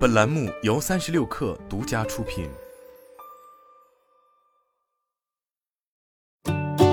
本栏目由三十六氪独家出品。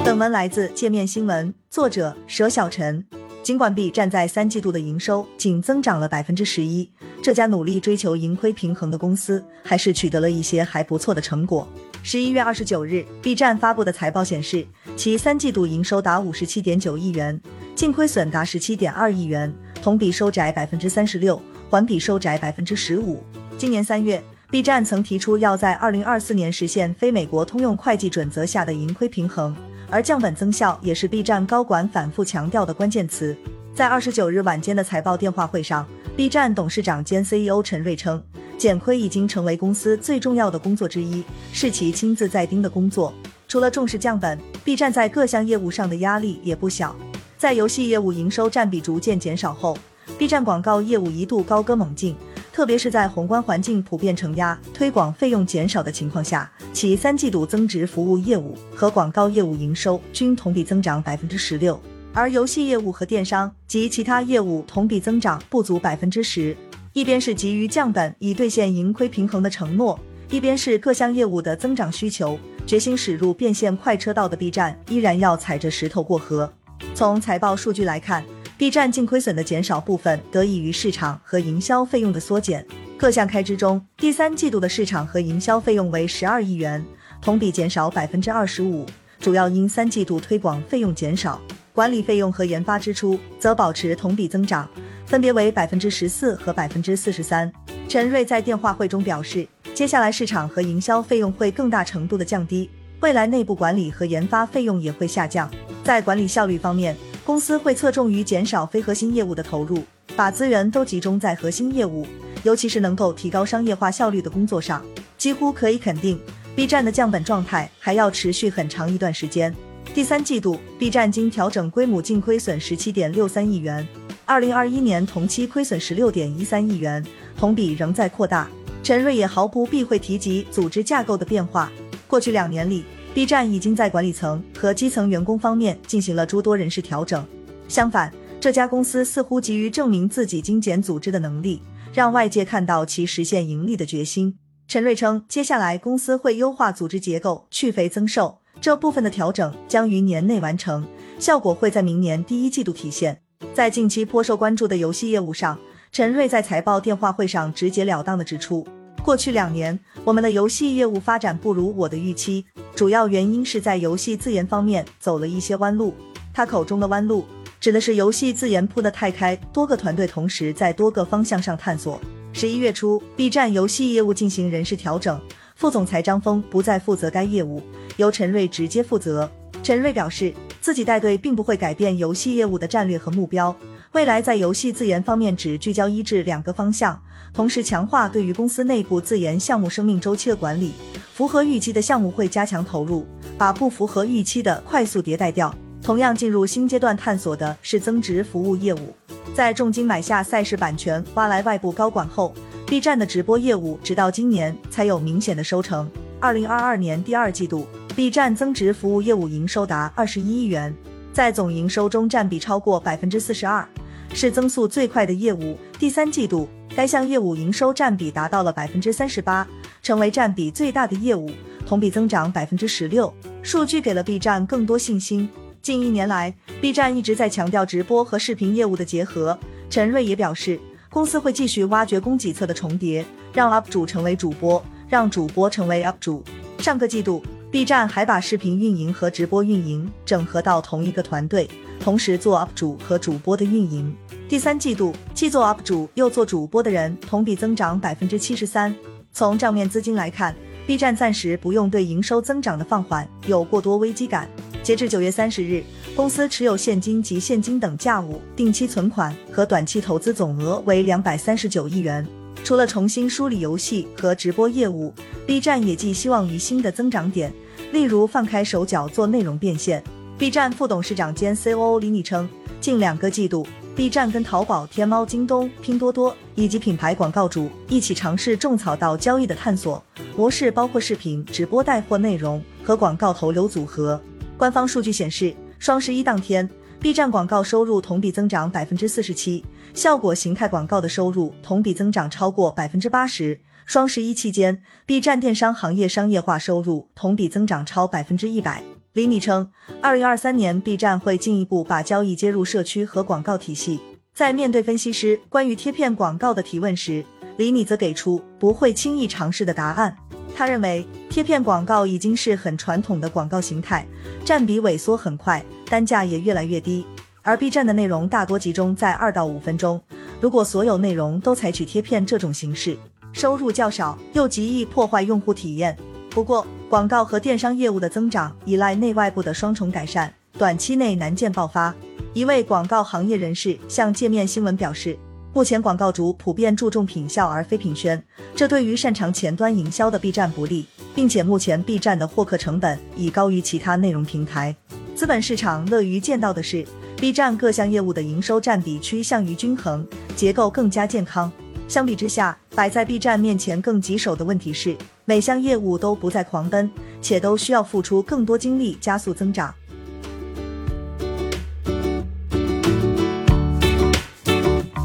本文来自界面新闻，作者佘小晨。尽管 B 站在三季度的营收仅增长了百分之十一，这家努力追求盈亏平衡的公司还是取得了一些还不错的成果。十一月二十九日，B 站发布的财报显示，其三季度营收达五十七点九亿元，净亏损达十七点二亿元，同比收窄百分之三十六，环比收窄百分之十五。今年三月，B 站曾提出要在二零二四年实现非美国通用会计准则下的盈亏平衡。而降本增效也是 B 站高管反复强调的关键词。在二十九日晚间的财报电话会上，B 站董事长兼 CEO 陈瑞称，减亏已经成为公司最重要的工作之一，是其亲自在盯的工作。除了重视降本，B 站在各项业务上的压力也不小。在游戏业务营收占比逐渐减少后，B 站广告业务一度高歌猛进。特别是在宏观环境普遍承压、推广费用减少的情况下，其三季度增值服务业务和广告业务营收均同比增长百分之十六，而游戏业务和电商及其他业务同比增长不足百分之十。一边是急于降本以兑现盈亏平衡的承诺，一边是各项业务的增长需求，决心驶入变现快车道的 B 站依然要踩着石头过河。从财报数据来看。B 站净亏损的减少部分得益于市场和营销费用的缩减。各项开支中，第三季度的市场和营销费用为十二亿元，同比减少百分之二十五，主要因三季度推广费用减少。管理费用和研发支出则保持同比增长，分别为百分之十四和百分之四十三。陈瑞在电话会中表示，接下来市场和营销费用会更大程度的降低，未来内部管理和研发费用也会下降。在管理效率方面，公司会侧重于减少非核心业务的投入，把资源都集中在核心业务，尤其是能够提高商业化效率的工作上。几乎可以肯定，B 站的降本状态还要持续很长一段时间。第三季度，B 站经调整规模净亏损十七点六三亿元，二零二一年同期亏损十六点一三亿元，同比仍在扩大。陈瑞也毫不避讳提及组织架构的变化。过去两年里，B 站已经在管理层和基层员工方面进行了诸多人事调整。相反，这家公司似乎急于证明自己精简组织的能力，让外界看到其实现盈利的决心。陈瑞称，接下来公司会优化组织结构，去肥增瘦，这部分的调整将于年内完成，效果会在明年第一季度体现。在近期颇受关注的游戏业务上，陈瑞在财报电话会上直截了当地指出。过去两年，我们的游戏业务发展不如我的预期，主要原因是在游戏自研方面走了一些弯路。他口中的弯路，指的是游戏自研铺得太开，多个团队同时在多个方向上探索。十一月初，B 站游戏业务进行人事调整，副总裁张峰不再负责该业务，由陈瑞直接负责。陈瑞表示，自己带队并不会改变游戏业务的战略和目标。未来在游戏自研方面只聚焦一至两个方向，同时强化对于公司内部自研项目生命周期的管理。符合预期的项目会加强投入，把不符合预期的快速迭代掉。同样进入新阶段探索的是增值服务业务。在重金买下赛事版权，挖来外部高管后，B 站的直播业务直到今年才有明显的收成。二零二二年第二季度，B 站增值服务业务营收达二十一亿元，在总营收中占比超过百分之四十二。是增速最快的业务。第三季度，该项业务营收占比达到了百分之三十八，成为占比最大的业务，同比增长百分之十六。数据给了 B 站更多信心。近一年来，B 站一直在强调直播和视频业务的结合。陈瑞也表示，公司会继续挖掘供给侧的重叠，让 UP 主成为主播，让主播成为 UP 主。上个季度，B 站还把视频运营和直播运营整合到同一个团队。同时做 UP 主和主播的运营。第三季度，既做 UP 主又做主播的人同比增长百分之七十三。从账面资金来看，B 站暂时不用对营收增长的放缓有过多危机感。截至九月三十日，公司持有现金及现金等价物、定期存款和短期投资总额为两百三十九亿元。除了重新梳理游戏和直播业务，B 站也寄希望于新的增长点，例如放开手脚做内容变现。B 站副董事长兼 COO 李米称，近两个季度，B 站跟淘宝、天猫、京东、拼多多以及品牌广告主一起尝试种草到交易的探索模式，包括视频直播带货内容和广告投流组合。官方数据显示，双十一当天 B 站广告收入同比增长百分之四十七，效果形态广告的收入同比增长超过百分之八十。双十一期间，B 站电商行业商业化收入同比增长超百分之一百。李米称，二零二三年 B 站会进一步把交易接入社区和广告体系。在面对分析师关于贴片广告的提问时，李米则给出不会轻易尝试的答案。他认为，贴片广告已经是很传统的广告形态，占比萎缩很快，单价也越来越低。而 B 站的内容大多集中在二到五分钟，如果所有内容都采取贴片这种形式，收入较少，又极易破坏用户体验。不过，广告和电商业务的增长依赖内外部的双重改善，短期内难见爆发。一位广告行业人士向界面新闻表示，目前广告主普遍注重品效而非品宣，这对于擅长前端营销的 B 站不利，并且目前 B 站的获客成本已高于其他内容平台。资本市场乐于见到的是，B 站各项业务的营收占比趋向于均衡，结构更加健康。相比之下，摆在 B 站面前更棘手的问题是，每项业务都不再狂奔，且都需要付出更多精力加速增长。